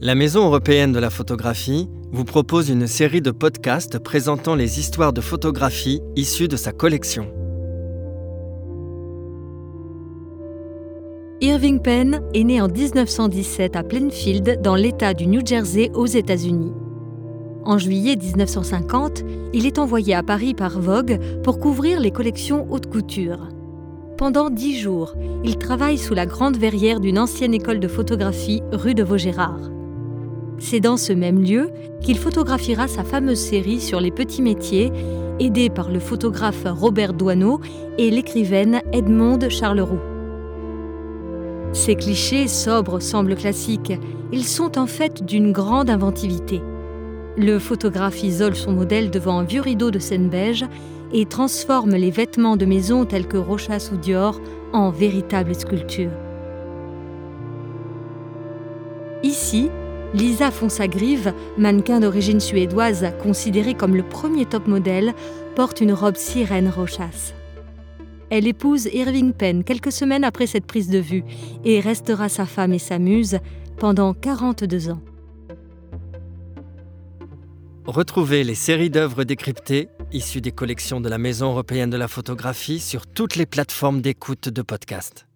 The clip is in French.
La Maison européenne de la photographie vous propose une série de podcasts présentant les histoires de photographie issues de sa collection. Irving Penn est né en 1917 à Plainfield, dans l'État du New Jersey, aux États-Unis. En juillet 1950, il est envoyé à Paris par Vogue pour couvrir les collections haute couture. Pendant dix jours, il travaille sous la grande verrière d'une ancienne école de photographie rue de Vaugirard. C'est dans ce même lieu qu'il photographiera sa fameuse série sur les petits métiers, aidé par le photographe Robert Doisneau et l'écrivaine Edmond Charleroux. Ces clichés sobres semblent classiques, ils sont en fait d'une grande inventivité. Le photographe isole son modèle devant un vieux rideau de scène beige et transforme les vêtements de maison tels que Rochas ou Dior en véritables sculptures. Ici, Lisa Fonsagrive, mannequin d'origine suédoise considérée comme le premier top modèle, porte une robe sirène Rochas. Elle épouse Irving Penn quelques semaines après cette prise de vue et restera sa femme et sa muse pendant 42 ans. Retrouvez les séries d'œuvres décryptées issues des collections de la Maison européenne de la photographie sur toutes les plateformes d'écoute de podcast.